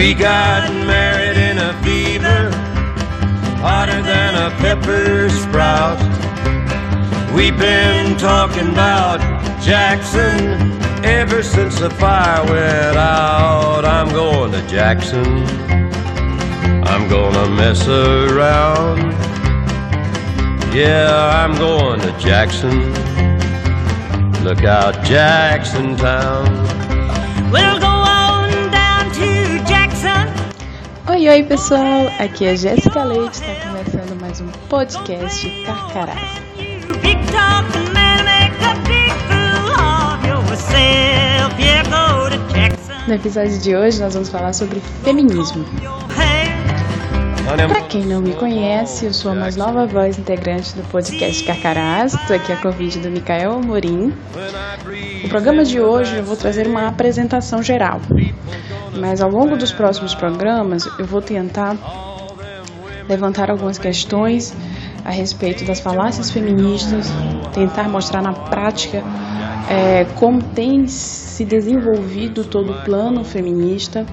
We got married in a fever, hotter than a pepper sprout. We've been talking about Jackson ever since the fire went out. I'm going to Jackson. I'm gonna mess around. Yeah, I'm going to Jackson. Look out, Jackson Town. We'll go Oi, oi pessoal, aqui é Jéssica Leite, está começando mais um podcast Carcarás. No episódio de hoje nós vamos falar sobre feminismo. Para quem não me conhece, eu sou a mais nova voz integrante do podcast Carcarás, estou aqui a convite do Micael Amorim. No programa de hoje eu vou trazer uma apresentação geral, mas ao longo dos próximos programas eu vou tentar levantar algumas questões a respeito das falácias feministas, tentar mostrar na prática é, como tem se desenvolvido todo o plano feminista,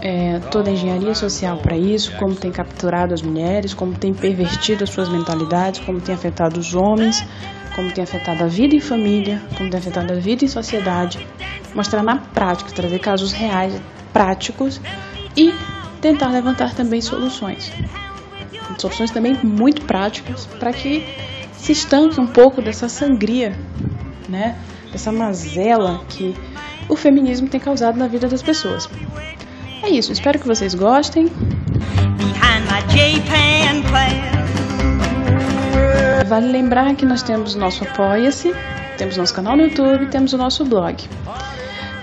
é, toda a engenharia social para isso, como tem capturado as mulheres, como tem pervertido as suas mentalidades, como tem afetado os homens, como tem afetado a vida em família, como tem afetado a vida em sociedade, mostrar na prática, trazer casos reais, práticos e tentar levantar também soluções soluções também muito práticas para que se estanque um pouco dessa sangria, né? Dessa mazela que o feminismo tem causado na vida das pessoas. É isso, espero que vocês gostem. Vale lembrar que nós temos o nosso Apoia-se, temos nosso canal no YouTube, temos o nosso blog.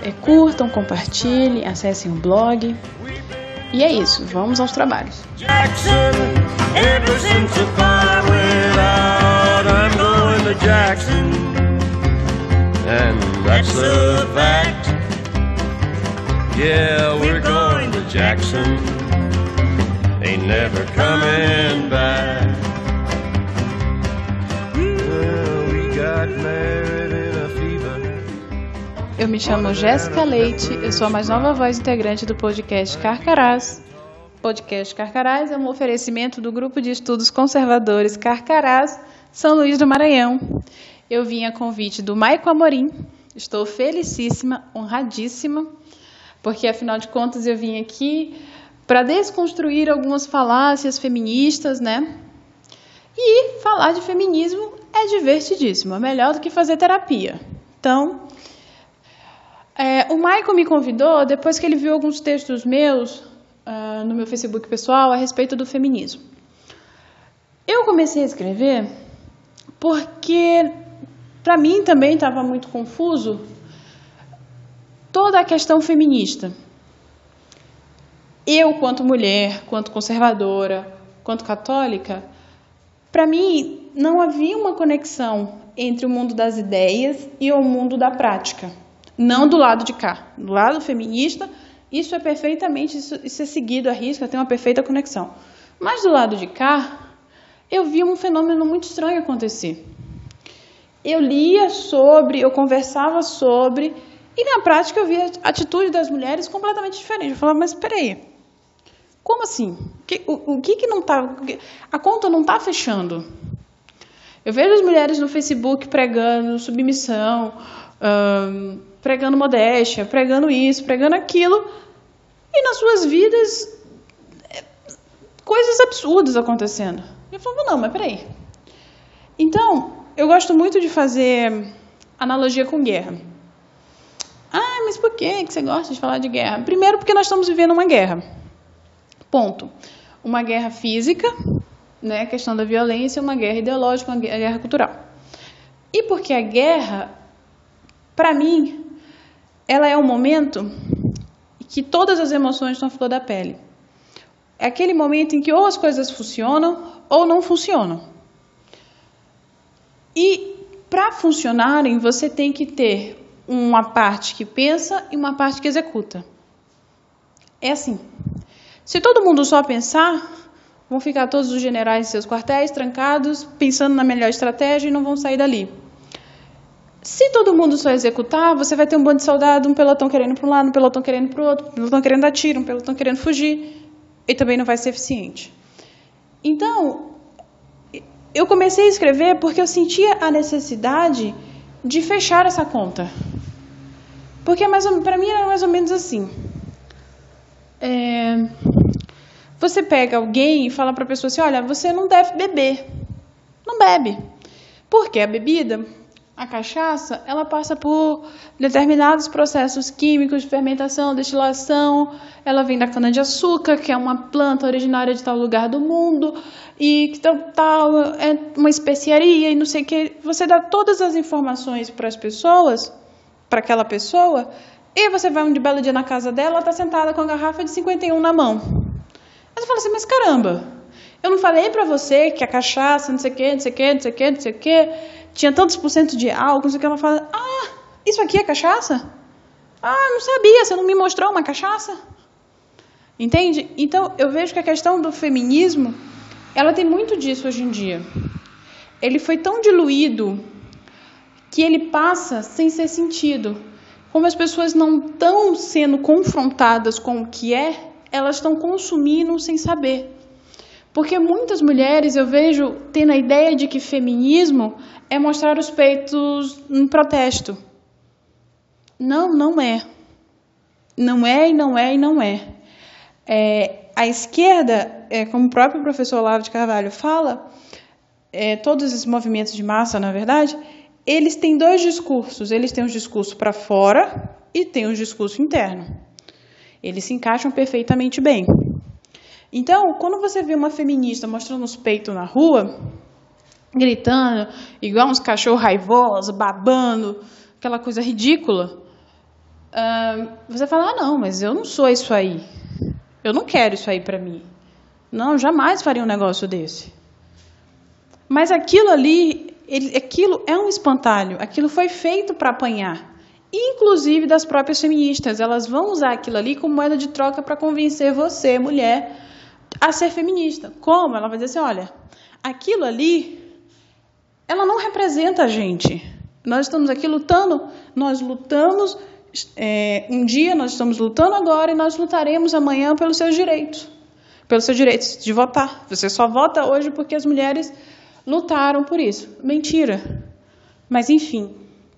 É, curtam, compartilhem, acessem o blog. E é isso, vamos aos trabalhos. Jackson. And that's a fact. Yeah, we're going to Jackson. Ain't never coming back. Well, we got married in a fever. Eu me chamo Jéssica Leite, eu sou a mais nova voz integrante do podcast Carcarás. Podcast Carcarás é um oferecimento do Grupo de Estudos Conservadores Carcarás, São Luís do Maranhão. Eu vim a convite do Maico Amorim, estou felicíssima, honradíssima, porque afinal de contas eu vim aqui para desconstruir algumas falácias feministas, né? E falar de feminismo é divertidíssimo, é melhor do que fazer terapia. Então, é, o Michael me convidou depois que ele viu alguns textos meus ah, no meu Facebook pessoal a respeito do feminismo. Eu comecei a escrever porque para mim também estava muito confuso toda a questão feminista. Eu, quanto mulher, quanto conservadora, quanto católica, para mim não havia uma conexão entre o mundo das ideias e o mundo da prática. Não do lado de cá. Do lado feminista, isso é perfeitamente, isso, isso é seguido à risca, tem uma perfeita conexão. Mas do lado de cá, eu vi um fenômeno muito estranho acontecer. Eu lia sobre, eu conversava sobre, e na prática eu via a atitude das mulheres completamente diferente. Eu falava, mas peraí, como assim? O, o que que não está... A conta não está fechando. Eu vejo as mulheres no Facebook pregando submissão, hum, pregando modéstia, pregando isso, pregando aquilo, e nas suas vidas é, coisas absurdas acontecendo. Eu falo, não, mas peraí. Então, eu gosto muito de fazer analogia com guerra. Ah, mas por que você gosta de falar de guerra? Primeiro, porque nós estamos vivendo uma guerra. Ponto. Uma guerra física, né, a questão da violência, uma guerra ideológica, uma guerra cultural. E porque a guerra, para mim, ela é um momento que todas as emoções estão à flor da pele. É aquele momento em que ou as coisas funcionam ou não funcionam. E para funcionarem, você tem que ter uma parte que pensa e uma parte que executa. É assim. Se todo mundo só pensar, vão ficar todos os generais em seus quartéis trancados, pensando na melhor estratégia e não vão sair dali. Se todo mundo só executar, você vai ter um bando de soldado, um pelotão querendo para um lado, um pelotão querendo para o outro, um pelotão querendo dar tiro, um pelotão querendo fugir, e também não vai ser eficiente. Então, eu comecei a escrever porque eu sentia a necessidade de fechar essa conta. Porque é para mim era mais ou menos assim. É, você pega alguém e fala para a pessoa assim: olha, você não deve beber. Não bebe. Porque a bebida, a cachaça, ela passa por determinados processos químicos de fermentação, destilação. Ela vem da cana-de-açúcar, que é uma planta originária de tal lugar do mundo, e que tal, tal é uma especiaria e não sei o que. Você dá todas as informações para as pessoas, para aquela pessoa, e você vai um de belo dia na casa dela, ela está sentada com a garrafa de 51 na mão. Aí você fala assim, mas caramba, eu não falei para você que a cachaça, não sei o que, não sei o que, não sei o que, não sei o que, tinha tantos por cento de álcool, não sei o que. Ela fala, ah, isso aqui é cachaça? Ah, não sabia, você não me mostrou uma cachaça? Entende? Então, eu vejo que a questão do feminismo, ela tem muito disso hoje em dia. Ele foi tão diluído que ele passa sem ser sentido. Como as pessoas não estão sendo confrontadas com o que é, elas estão consumindo sem saber. Porque muitas mulheres eu vejo tendo a ideia de que feminismo é mostrar os peitos em protesto. Não, não é. Não é e não é e não é. é a esquerda, é, como o próprio professor Olavo de Carvalho fala, é, todos esses movimentos de massa, na verdade, eles têm dois discursos. Eles têm um discurso para fora e têm um discurso interno. Eles se encaixam perfeitamente bem. Então, quando você vê uma feminista mostrando os peitos na rua, gritando, igual uns cachorros raivosos, babando, aquela coisa ridícula, você fala: ah, não, mas eu não sou isso aí. Eu não quero isso aí para mim. Não, jamais faria um negócio desse. Mas aquilo ali, ele, aquilo é um espantalho. Aquilo foi feito para apanhar. Inclusive das próprias feministas. Elas vão usar aquilo ali como moeda de troca para convencer você, mulher, a ser feminista. Como? Ela vai dizer assim: olha, aquilo ali ela não representa a gente. Nós estamos aqui lutando, nós lutamos é, um dia, nós estamos lutando agora e nós lutaremos amanhã pelos seus direitos. Pelos seus direitos de votar. Você só vota hoje porque as mulheres lutaram por isso. Mentira. Mas enfim.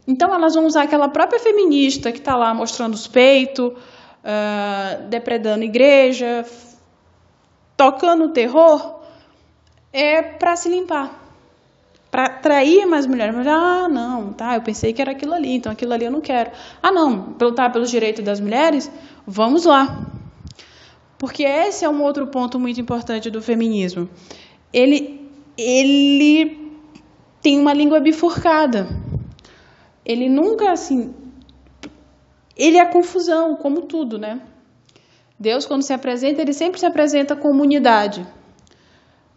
Então elas vão usar aquela própria feminista que está lá mostrando os peitos, uh, depredando igreja, tocando terror, é para se limpar para atrair mais mulheres. Mas, ah, não, tá, eu pensei que era aquilo ali, então aquilo ali eu não quero. Ah, não, lutar pelos direitos das mulheres, vamos lá. Porque esse é um outro ponto muito importante do feminismo. Ele, ele tem uma língua bifurcada. Ele nunca, assim. Ele é confusão, como tudo, né? Deus, quando se apresenta, ele sempre se apresenta como unidade.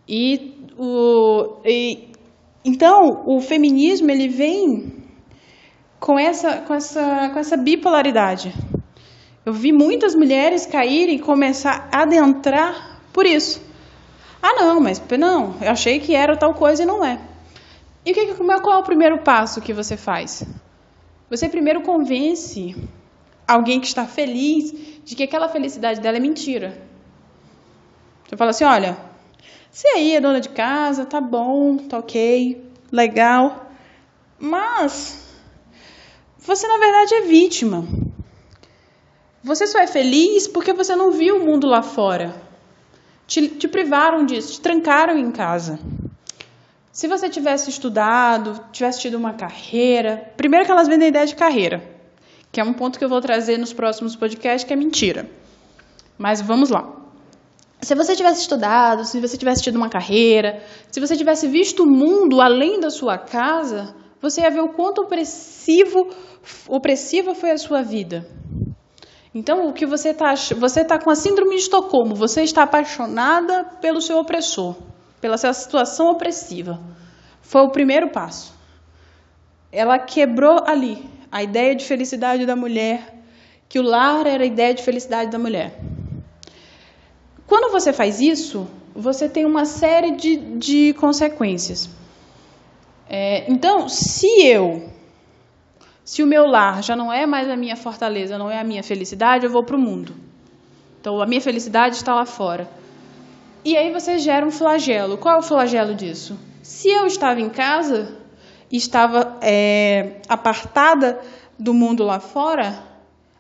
E, o, e então, o feminismo ele vem com essa, com essa, com essa bipolaridade. Eu vi muitas mulheres caírem e começar a adentrar por isso. Ah, não, mas não, eu achei que era tal coisa e não é. E o que, qual é o primeiro passo que você faz? Você primeiro convence alguém que está feliz de que aquela felicidade dela é mentira. Você fala assim: olha, se aí é dona de casa, tá bom, tá ok, legal. Mas você na verdade é vítima. Você só é feliz porque você não viu o mundo lá fora. Te, te privaram disso, te trancaram em casa. Se você tivesse estudado, tivesse tido uma carreira. Primeiro que elas vendem a ideia de carreira, que é um ponto que eu vou trazer nos próximos podcasts, que é mentira. Mas vamos lá. Se você tivesse estudado, se você tivesse tido uma carreira, se você tivesse visto o mundo além da sua casa, você ia ver o quanto opressivo, opressiva foi a sua vida. Então, o que você está você tá com a síndrome de Estocolmo, você está apaixonada pelo seu opressor, pela sua situação opressiva. Foi o primeiro passo. Ela quebrou ali a ideia de felicidade da mulher, que o lar era a ideia de felicidade da mulher. Quando você faz isso, você tem uma série de, de consequências. É, então, se eu Se o meu lar já não é mais a minha fortaleza, não é a minha felicidade, eu vou para o mundo. Então a minha felicidade está lá fora. E aí você gera um flagelo. Qual é o flagelo disso? Se eu estava em casa estava é, apartada do mundo lá fora,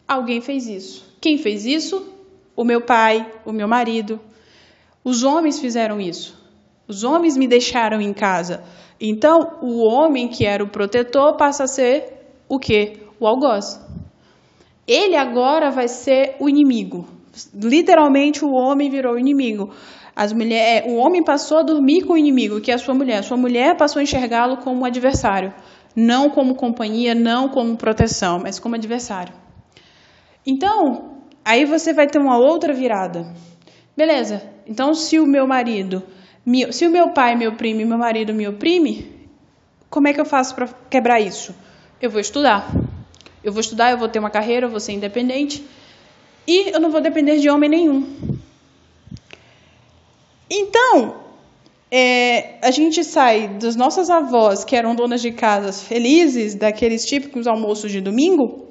alguém fez isso. Quem fez isso? O meu pai, o meu marido. Os homens fizeram isso. Os homens me deixaram em casa. Então, o homem que era o protetor passa a ser o quê? O algoz. Ele agora vai ser o inimigo. Literalmente, o homem virou inimigo. As mulher, o homem passou a dormir com o inimigo, que é a sua mulher. A sua mulher passou a enxergá-lo como um adversário. Não como companhia, não como proteção, mas como adversário. Então, aí você vai ter uma outra virada. Beleza, então se o meu marido, se o meu pai me oprime, meu marido me oprime, como é que eu faço para quebrar isso? Eu vou estudar. Eu vou estudar, eu vou ter uma carreira, eu vou ser independente e eu não vou depender de homem nenhum. Então, é, a gente sai das nossas avós, que eram donas de casas felizes, daqueles típicos almoços de domingo,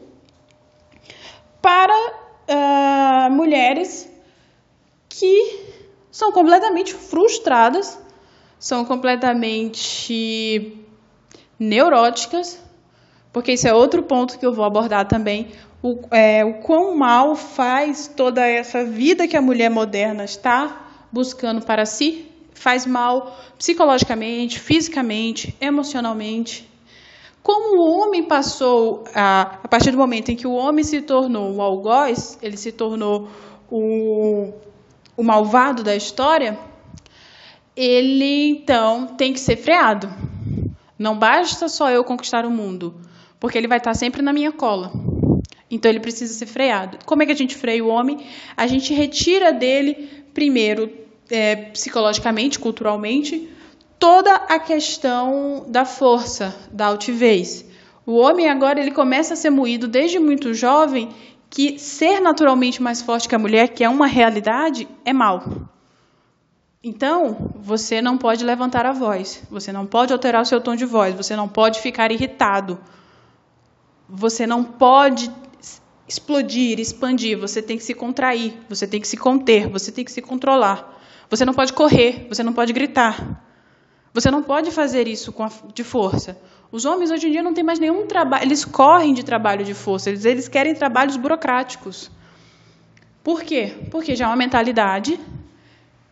para uh, mulheres que são completamente frustradas, são completamente neuróticas, porque isso é outro ponto que eu vou abordar também. O, é, o quão mal faz toda essa vida que a mulher moderna está buscando para si faz mal psicologicamente, fisicamente, emocionalmente. Como o homem passou, a, a partir do momento em que o homem se tornou o algoz, ele se tornou o, o malvado da história, ele então tem que ser freado. Não basta só eu conquistar o mundo, porque ele vai estar sempre na minha cola. Então ele precisa ser freado. Como é que a gente freia o homem? A gente retira dele primeiro, é, psicologicamente, culturalmente, toda a questão da força, da altivez. O homem agora ele começa a ser moído desde muito jovem que ser naturalmente mais forte que a mulher, que é uma realidade, é mal. Então, você não pode levantar a voz, você não pode alterar o seu tom de voz, você não pode ficar irritado, você não pode explodir, expandir, você tem que se contrair, você tem que se conter, você tem que se controlar. Você não pode correr, você não pode gritar. Você não pode fazer isso a, de força. Os homens hoje em dia não têm mais nenhum trabalho, eles correm de trabalho de força, eles, eles querem trabalhos burocráticos. Por quê? Porque já é uma mentalidade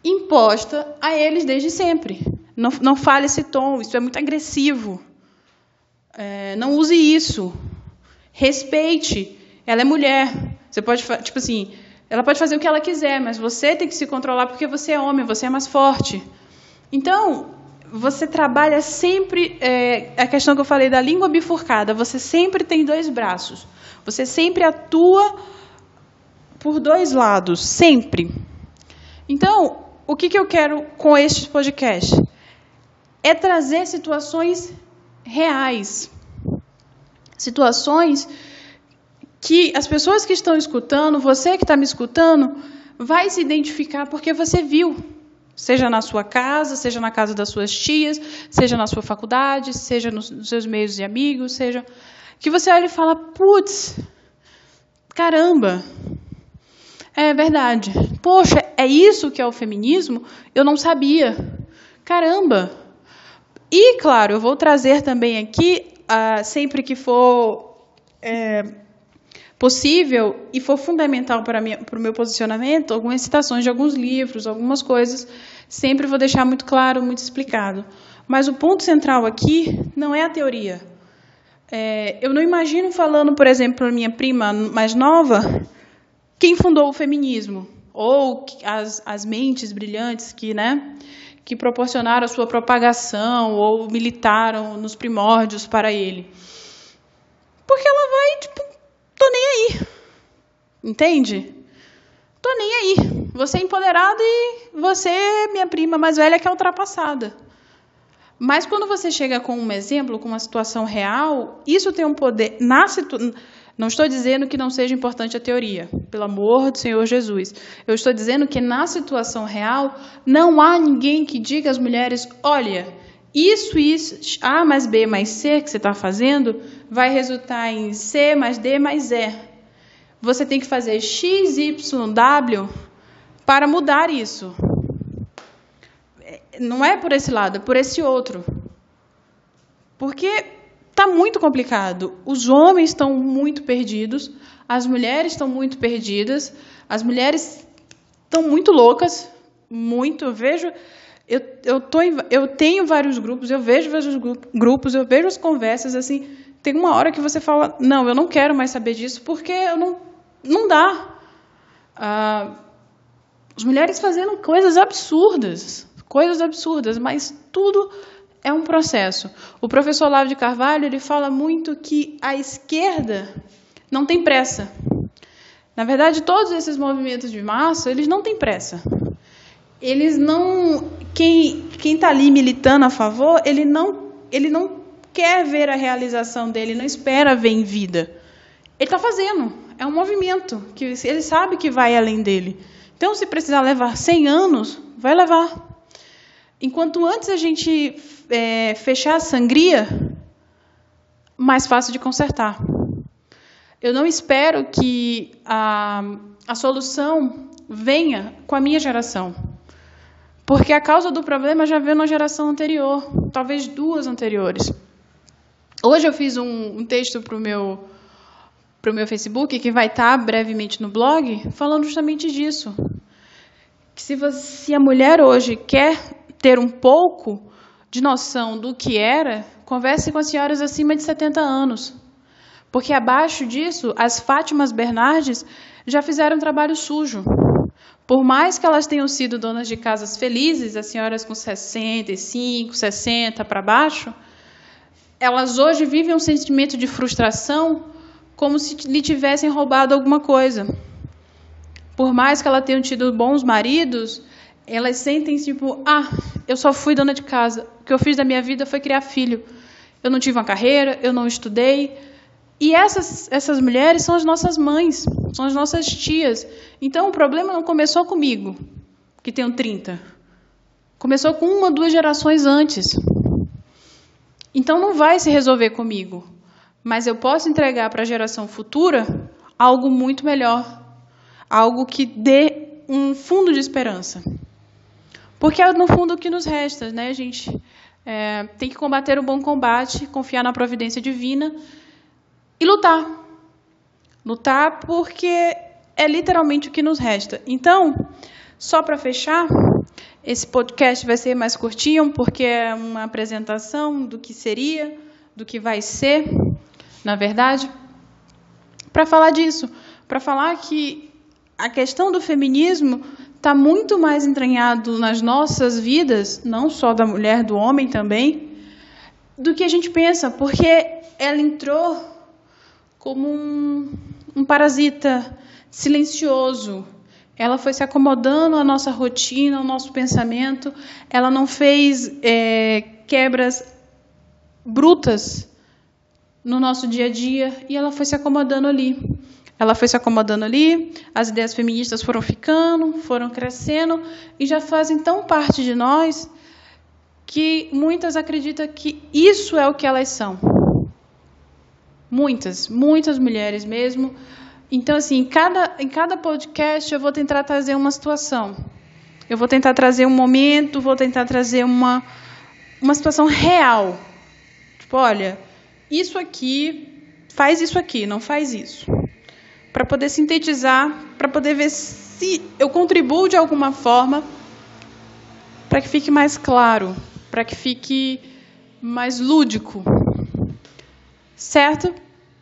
imposta a eles desde sempre. Não, não fale esse tom, isso é muito agressivo. É, não use isso. Respeite. Ela é mulher. Você pode, tipo assim, ela pode fazer o que ela quiser, mas você tem que se controlar porque você é homem, você é mais forte. Então, você trabalha sempre é, a questão que eu falei da língua bifurcada. Você sempre tem dois braços. Você sempre atua por dois lados, sempre. Então, o que, que eu quero com este podcast? É trazer situações reais. Situações que as pessoas que estão escutando, você que está me escutando, vai se identificar porque você viu. Seja na sua casa, seja na casa das suas tias, seja na sua faculdade, seja nos seus meios de amigos, seja. Que você olha e fala: putz, caramba, é verdade. Poxa, é isso que é o feminismo? Eu não sabia. Caramba. E, claro, eu vou trazer também aqui, sempre que for. É, possível e for fundamental para, para o meu posicionamento, algumas citações de alguns livros, algumas coisas, sempre vou deixar muito claro, muito explicado. Mas o ponto central aqui não é a teoria. É, eu não imagino falando, por exemplo, para minha prima mais nova, quem fundou o feminismo, ou as, as mentes brilhantes que, né, que proporcionaram a sua propagação ou militaram nos primórdios para ele. Porque ela vai, tipo, Tô nem aí. Entende? Tô nem aí. Você é empoderado e você, minha prima mais velha, que é ultrapassada. Mas quando você chega com um exemplo, com uma situação real, isso tem um poder. Na. Não estou dizendo que não seja importante a teoria, pelo amor do Senhor Jesus. Eu estou dizendo que na situação real não há ninguém que diga às mulheres: olha, isso, isso, A mais B mais C que você está fazendo vai resultar em C mais D mais E. Você tem que fazer X, Y, W para mudar isso. Não é por esse lado, é por esse outro. Porque está muito complicado. Os homens estão muito perdidos, as mulheres estão muito perdidas, as mulheres estão muito loucas, muito. Eu vejo, eu, eu, tô em, eu tenho vários grupos, eu vejo vários grupos, eu vejo as conversas assim. Tem uma hora que você fala, não, eu não quero mais saber disso, porque eu não, não dá. Ah, as mulheres fazendo coisas absurdas, coisas absurdas, mas tudo é um processo. O professor Olavo de Carvalho ele fala muito que a esquerda não tem pressa. Na verdade, todos esses movimentos de massa, eles não têm pressa. Eles não, quem quem está ali militando a favor, ele não, ele não quer ver a realização dele, não espera ver em vida. Ele está fazendo. É um movimento que ele sabe que vai além dele. Então, se precisar levar 100 anos, vai levar. Enquanto antes a gente é, fechar a sangria, mais fácil de consertar. Eu não espero que a, a solução venha com a minha geração. Porque a causa do problema já veio na geração anterior, talvez duas anteriores. Hoje eu fiz um, um texto para o meu, pro meu Facebook, que vai estar tá brevemente no blog, falando justamente disso. Que se, você, se a mulher hoje quer ter um pouco de noção do que era, converse com as senhoras acima de 70 anos. Porque abaixo disso, as Fátimas Bernardes já fizeram trabalho sujo. Por mais que elas tenham sido donas de casas felizes, as senhoras com 65, 60 para baixo, elas hoje vivem um sentimento de frustração como se lhe tivessem roubado alguma coisa. Por mais que elas tenham tido bons maridos, elas sentem tipo, ah, eu só fui dona de casa. O que eu fiz da minha vida foi criar filho. Eu não tive uma carreira, eu não estudei. E essas, essas mulheres são as nossas mães, são as nossas tias. Então o problema não começou comigo, que tenho 30. Começou com uma, duas gerações antes. Então não vai se resolver comigo. Mas eu posso entregar para a geração futura algo muito melhor. Algo que dê um fundo de esperança. Porque é, no fundo, o que nos resta, né, gente? É, tem que combater o bom combate, confiar na providência divina e lutar. Lutar porque é literalmente o que nos resta. Então, só para fechar, esse podcast vai ser mais curtinho, porque é uma apresentação do que seria, do que vai ser, na verdade, para falar disso, para falar que a questão do feminismo está muito mais entranhado nas nossas vidas, não só da mulher, do homem também, do que a gente pensa, porque ela entrou como um, um parasita silencioso. Ela foi se acomodando à nossa rotina, ao nosso pensamento. Ela não fez é, quebras brutas no nosso dia a dia e ela foi se acomodando ali. Ela foi se acomodando ali, as ideias feministas foram ficando, foram crescendo e já fazem tão parte de nós que muitas acreditam que isso é o que elas são. Muitas, muitas mulheres mesmo. Então, assim, em cada, em cada podcast eu vou tentar trazer uma situação. Eu vou tentar trazer um momento, vou tentar trazer uma, uma situação real. Tipo, olha, isso aqui, faz isso aqui, não faz isso para poder sintetizar, para poder ver se eu contribuo de alguma forma para que fique mais claro, para que fique mais lúdico. Certo?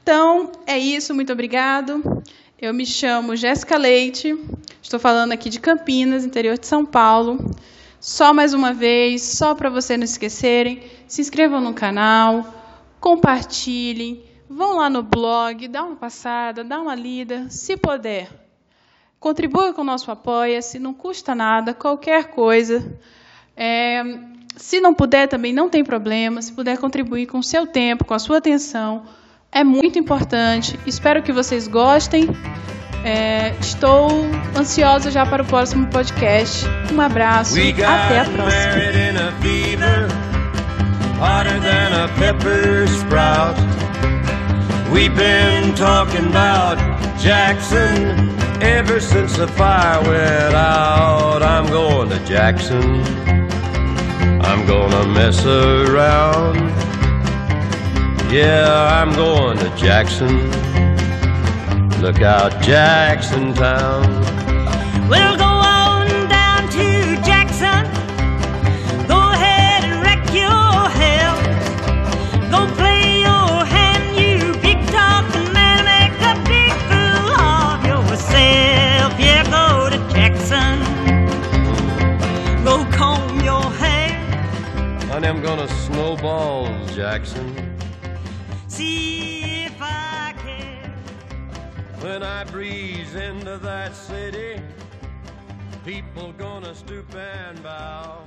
Então, é isso, muito obrigado. Eu me chamo Jéssica Leite, estou falando aqui de Campinas, interior de São Paulo. Só mais uma vez, só para vocês não esquecerem, se inscrevam no canal, compartilhem, Vão lá no blog, dá uma passada, dá uma lida, se puder. Contribua com o nosso apoia-se, não custa nada, qualquer coisa. É, se não puder também, não tem problema. Se puder contribuir com o seu tempo, com a sua atenção, é muito importante. Espero que vocês gostem. É, estou ansiosa já para o próximo podcast. Um abraço, até a próxima. We've been talking about Jackson ever since the fire went out. I'm going to Jackson. I'm gonna mess around. Yeah, I'm going to Jackson. Look out, Jackson Town. We'll go Jackson. See if I care. When I breeze into that city, people gonna stoop and bow.